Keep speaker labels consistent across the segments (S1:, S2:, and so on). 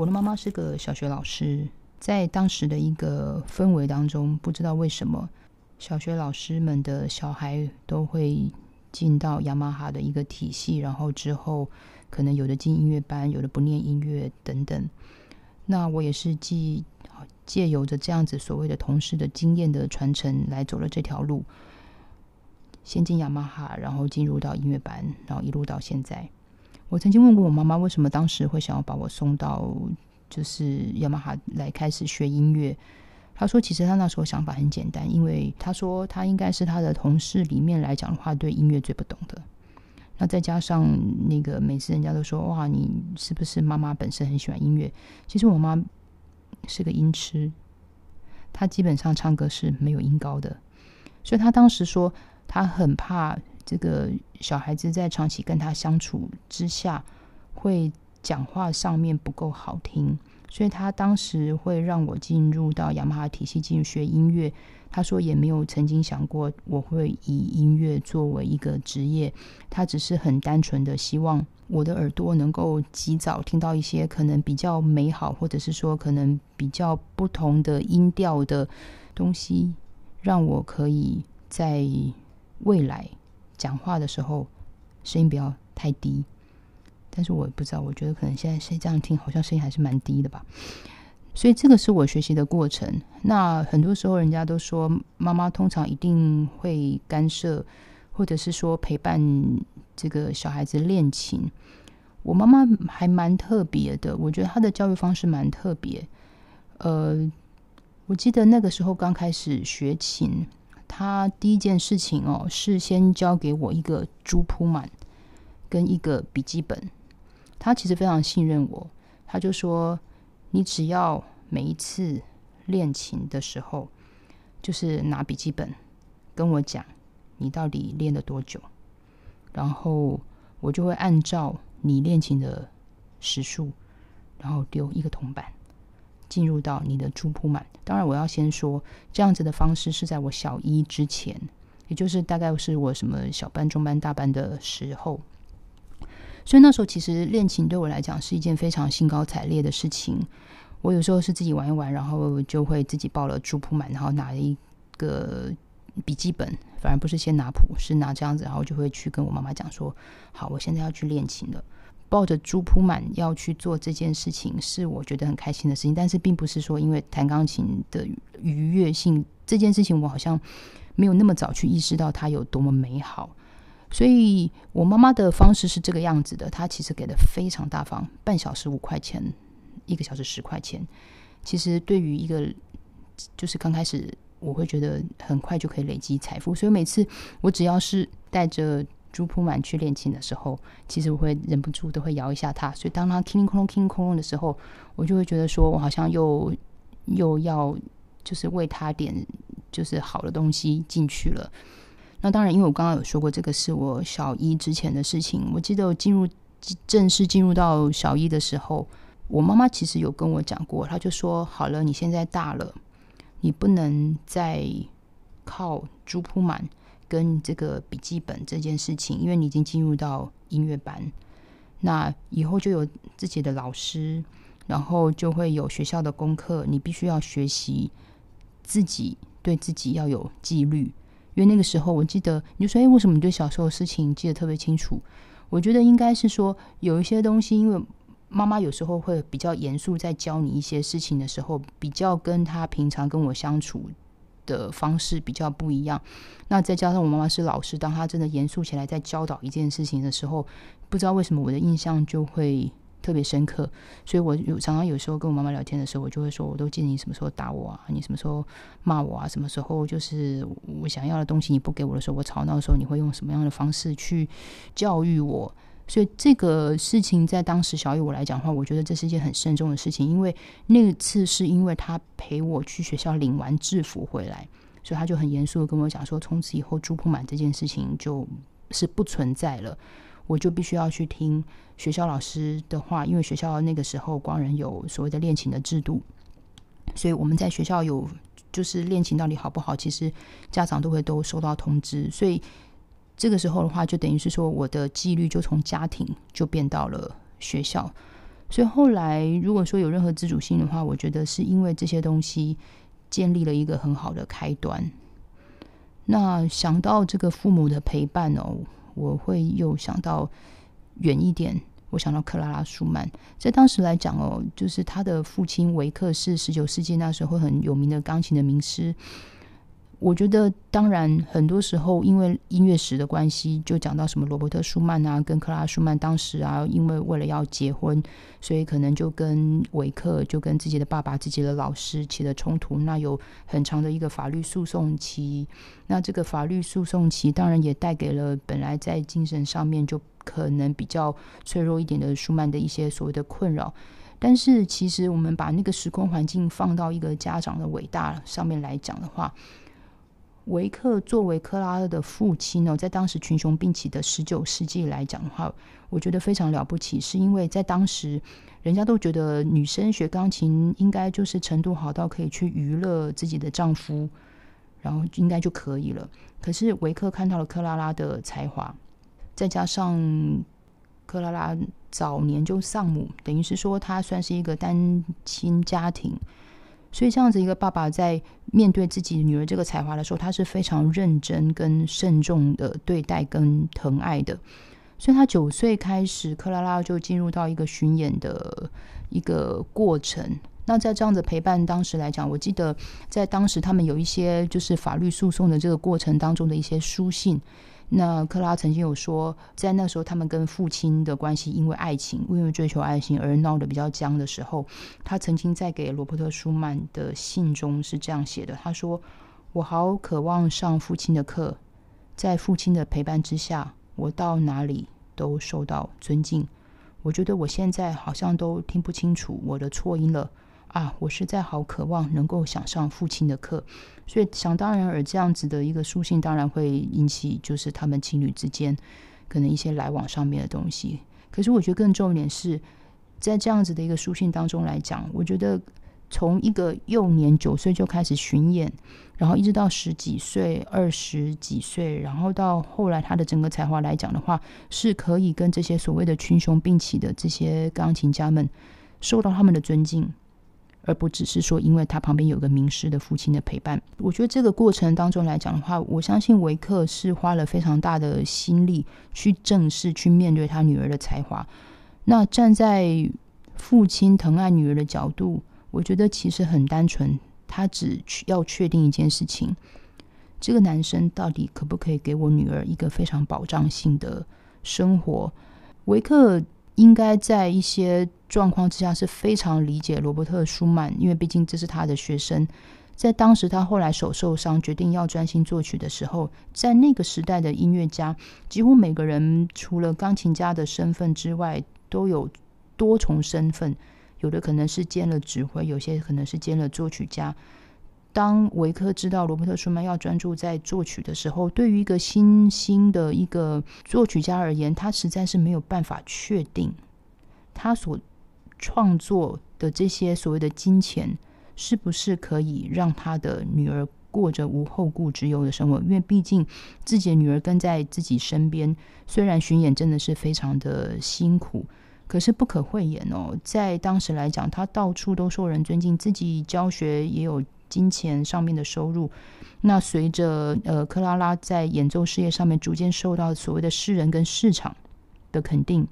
S1: 我的妈妈是个小学老师，在当时的一个氛围当中，不知道为什么，小学老师们的小孩都会进到雅马哈的一个体系，然后之后可能有的进音乐班，有的不念音乐等等。那我也是借借由着这样子所谓的同事的经验的传承来走了这条路，先进雅马哈，然后进入到音乐班，然后一路到现在。我曾经问过我妈妈，为什么当时会想要把我送到就是雅马哈来开始学音乐？她说，其实她那时候想法很简单，因为她说她应该是她的同事里面来讲的话，对音乐最不懂的。那再加上那个每次人家都说，哇，你是不是妈妈本身很喜欢音乐？其实我妈是个音痴，她基本上唱歌是没有音高的，所以她当时说她很怕。这个小孩子在长期跟他相处之下，会讲话上面不够好听，所以他当时会让我进入到雅马哈体系进入学音乐。他说也没有曾经想过我会以音乐作为一个职业，他只是很单纯的希望我的耳朵能够及早听到一些可能比较美好，或者是说可能比较不同的音调的东西，让我可以在未来。讲话的时候声音不要太低，但是我不知道，我觉得可能现在是这样听，好像声音还是蛮低的吧。所以这个是我学习的过程。那很多时候人家都说，妈妈通常一定会干涉，或者是说陪伴这个小孩子练琴。我妈妈还蛮特别的，我觉得她的教育方式蛮特别。呃，我记得那个时候刚开始学琴。他第一件事情哦，是先交给我一个珠铺满跟一个笔记本。他其实非常信任我，他就说：“你只要每一次练琴的时候，就是拿笔记本跟我讲你到底练了多久，然后我就会按照你练琴的时数，然后丢一个铜板。”进入到你的珠铺满，当然我要先说，这样子的方式是在我小一之前，也就是大概是我什么小班、中班、大班的时候。所以那时候其实练琴对我来讲是一件非常兴高采烈的事情。我有时候是自己玩一玩，然后就会自己报了珠铺满，然后拿一个笔记本，反而不是先拿谱，是拿这样子，然后就会去跟我妈妈讲说：“好，我现在要去练琴了。”抱着猪铺满要去做这件事情，是我觉得很开心的事情。但是，并不是说因为弹钢琴的愉悦性这件事情，我好像没有那么早去意识到它有多么美好。所以，我妈妈的方式是这个样子的，她其实给的非常大方，半小时五块钱，一个小时十块钱。其实，对于一个就是刚开始，我会觉得很快就可以累积财富。所以，每次我只要是带着。朱铺满去练琴的时候，其实我会忍不住都会摇一下它。所以当它叮空隆、叮空隆的时候，我就会觉得说我好像又又要就是为他点就是好的东西进去了。那当然，因为我刚刚有说过，这个是我小一之前的事情。我记得我进入正式进入到小一的时候，我妈妈其实有跟我讲过，她就说：“好了，你现在大了，你不能再靠朱铺满。”跟这个笔记本这件事情，因为你已经进入到音乐班，那以后就有自己的老师，然后就会有学校的功课，你必须要学习自己对自己要有纪律。因为那个时候，我记得你就说：“哎，为什么你对小时候的事情记得特别清楚？”我觉得应该是说有一些东西，因为妈妈有时候会比较严肃，在教你一些事情的时候，比较跟他平常跟我相处。的方式比较不一样，那再加上我妈妈是老师，当她真的严肃起来在教导一件事情的时候，不知道为什么我的印象就会特别深刻。所以我有常常有时候跟我妈妈聊天的时候，我就会说，我都记得你什么时候打我啊，你什么时候骂我啊，什么时候就是我想要的东西你不给我的时候，我吵闹的时候，你会用什么样的方式去教育我。所以这个事情在当时小雨我来讲的话，我觉得这是一件很慎重的事情，因为那次是因为他陪我去学校领完制服回来，所以他就很严肃的跟我讲说，从此以后猪铺满这件事情就是不存在了，我就必须要去听学校老师的话，因为学校那个时候光人有所谓的练琴的制度，所以我们在学校有就是练琴到底好不好，其实家长都会都收到通知，所以。这个时候的话，就等于是说，我的纪律就从家庭就变到了学校，所以后来如果说有任何自主性的话，我觉得是因为这些东西建立了一个很好的开端。那想到这个父母的陪伴哦，我会又想到远一点，我想到克拉拉舒曼，在当时来讲哦，就是他的父亲维克是十九世纪那时候很有名的钢琴的名师。我觉得，当然，很多时候因为音乐史的关系，就讲到什么罗伯特舒曼啊，跟克拉舒曼当时啊，因为为了要结婚，所以可能就跟维克，就跟自己的爸爸、自己的老师起了冲突。那有很长的一个法律诉讼期。那这个法律诉讼期，当然也带给了本来在精神上面就可能比较脆弱一点的舒曼的一些所谓的困扰。但是，其实我们把那个时空环境放到一个家长的伟大上面来讲的话。维克作为克拉拉的父亲呢，在当时群雄并起的十九世纪来讲的话，我觉得非常了不起，是因为在当时，人家都觉得女生学钢琴应该就是程度好到可以去娱乐自己的丈夫，然后应该就可以了。可是维克看到了克拉拉的才华，再加上克拉拉早年就丧母，等于是说她算是一个单亲家庭。所以，这样子一个爸爸在面对自己女儿这个才华的时候，他是非常认真跟慎重的对待跟疼爱的。所以，他九岁开始，克拉拉就进入到一个巡演的一个过程。那在这样子陪伴当时来讲，我记得在当时他们有一些就是法律诉讼的这个过程当中的一些书信。那克拉曾经有说，在那时候他们跟父亲的关系因为爱情，因为追求爱情而闹得比较僵的时候，他曾经在给罗伯特舒曼的信中是这样写的：他说，我好渴望上父亲的课，在父亲的陪伴之下，我到哪里都受到尊敬。我觉得我现在好像都听不清楚我的错音了。啊，我实在好渴望能够想上父亲的课，所以想当然而这样子的一个书信，当然会引起就是他们情侣之间可能一些来往上面的东西。可是我觉得更重点是在这样子的一个书信当中来讲，我觉得从一个幼年九岁就开始巡演，然后一直到十几岁、二十几岁，然后到后来他的整个才华来讲的话，是可以跟这些所谓的群雄并起的这些钢琴家们受到他们的尊敬。而不只是说，因为他旁边有个名师的父亲的陪伴。我觉得这个过程当中来讲的话，我相信维克是花了非常大的心力去正视、去面对他女儿的才华。那站在父亲疼爱女儿的角度，我觉得其实很单纯，他只要确定一件事情：这个男生到底可不可以给我女儿一个非常保障性的生活？维克。应该在一些状况之下是非常理解罗伯特舒曼，因为毕竟这是他的学生。在当时他后来手受伤，决定要专心作曲的时候，在那个时代的音乐家，几乎每个人除了钢琴家的身份之外，都有多重身份，有的可能是兼了指挥，有些可能是兼了作曲家。当维克知道罗伯特舒曼要专注在作曲的时候，对于一个新兴的一个作曲家而言，他实在是没有办法确定他所创作的这些所谓的金钱是不是可以让他的女儿过着无后顾之忧的生活。因为毕竟自己的女儿跟在自己身边，虽然巡演真的是非常的辛苦，可是不可讳言哦，在当时来讲，他到处都受人尊敬，自己教学也有。金钱上面的收入，那随着呃克拉拉在演奏事业上面逐渐受到所谓的世人跟市场的肯定，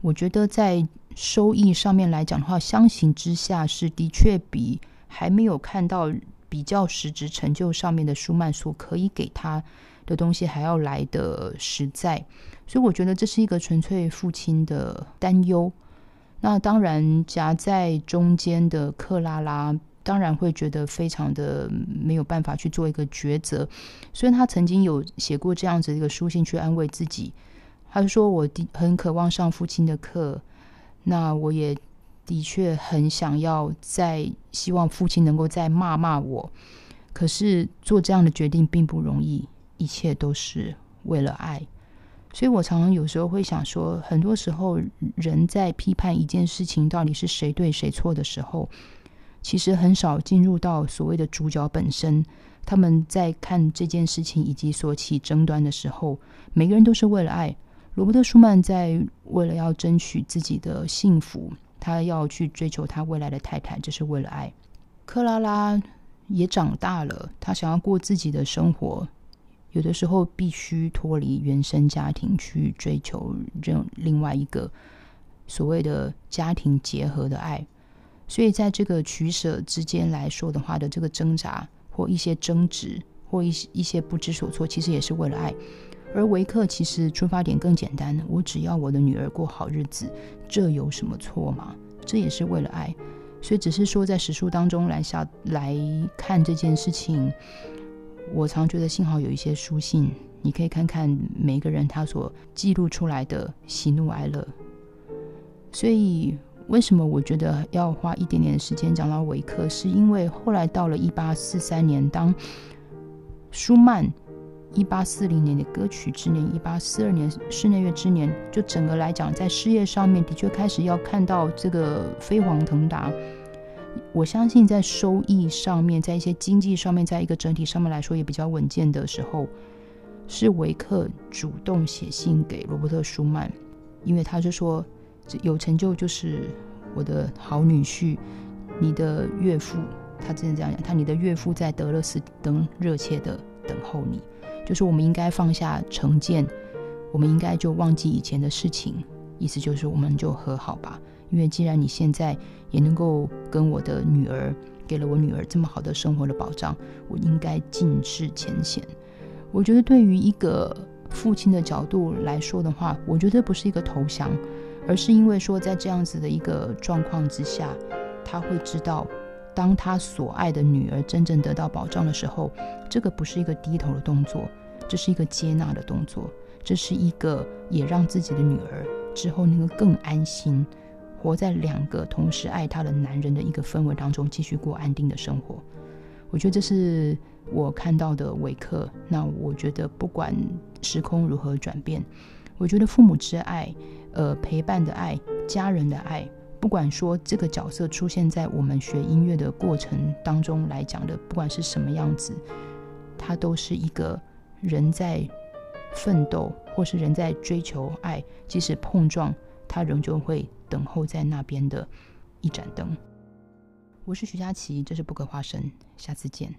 S1: 我觉得在收益上面来讲的话，相形之下是的确比还没有看到比较实质成就上面的舒曼所可以给他的东西还要来的实在，所以我觉得这是一个纯粹父亲的担忧。那当然夹在中间的克拉拉。当然会觉得非常的没有办法去做一个抉择，虽然他曾经有写过这样子一个书信去安慰自己。他就说：“我的很渴望上父亲的课，那我也的确很想要再希望父亲能够再骂骂我。可是做这样的决定并不容易，一切都是为了爱。所以我常常有时候会想说，很多时候人在批判一件事情到底是谁对谁错的时候。”其实很少进入到所谓的主角本身，他们在看这件事情以及所起争端的时候，每个人都是为了爱。罗伯特舒曼在为了要争取自己的幸福，他要去追求他未来的太太，这是为了爱。克拉拉也长大了，她想要过自己的生活，有的时候必须脱离原生家庭去追求另另外一个所谓的家庭结合的爱。所以在这个取舍之间来说的话的这个挣扎或一些争执或一些一些不知所措，其实也是为了爱。而维克其实出发点更简单，我只要我的女儿过好日子，这有什么错吗？这也是为了爱。所以只是说，在史书当中来下来看这件事情，我常觉得幸好有一些书信，你可以看看每个人他所记录出来的喜怒哀乐。所以为什么我觉得要花一点点时间讲到维克，是因为后来到了一八四三年，当舒曼。一八四零年的歌曲之年，一八四二年室内乐之年，就整个来讲，在事业上面的确开始要看到这个飞黄腾达。我相信在收益上面，在一些经济上面，在一个整体上面来说也比较稳健的时候，是维克主动写信给罗伯特舒曼，因为他就说有成就就是我的好女婿，你的岳父，他真的这样讲，他你的岳父在德勒斯登热切的等候你。就是我们应该放下成见，我们应该就忘记以前的事情。意思就是，我们就和好吧。因为既然你现在也能够跟我的女儿，给了我女儿这么好的生活的保障，我应该尽释前嫌。我觉得，对于一个父亲的角度来说的话，我觉得不是一个投降，而是因为说，在这样子的一个状况之下，他会知道。当他所爱的女儿真正得到保障的时候，这个不是一个低头的动作，这是一个接纳的动作，这是一个也让自己的女儿之后能够更安心，活在两个同时爱她的男人的一个氛围当中，继续过安定的生活。我觉得这是我看到的维克。那我觉得不管时空如何转变，我觉得父母之爱，呃，陪伴的爱，家人的爱。不管说这个角色出现在我们学音乐的过程当中来讲的，不管是什么样子，它都是一个人在奋斗，或是人在追求爱，即使碰撞，它仍旧会等候在那边的一盏灯。我是徐佳琪，这是不可花生，下次见。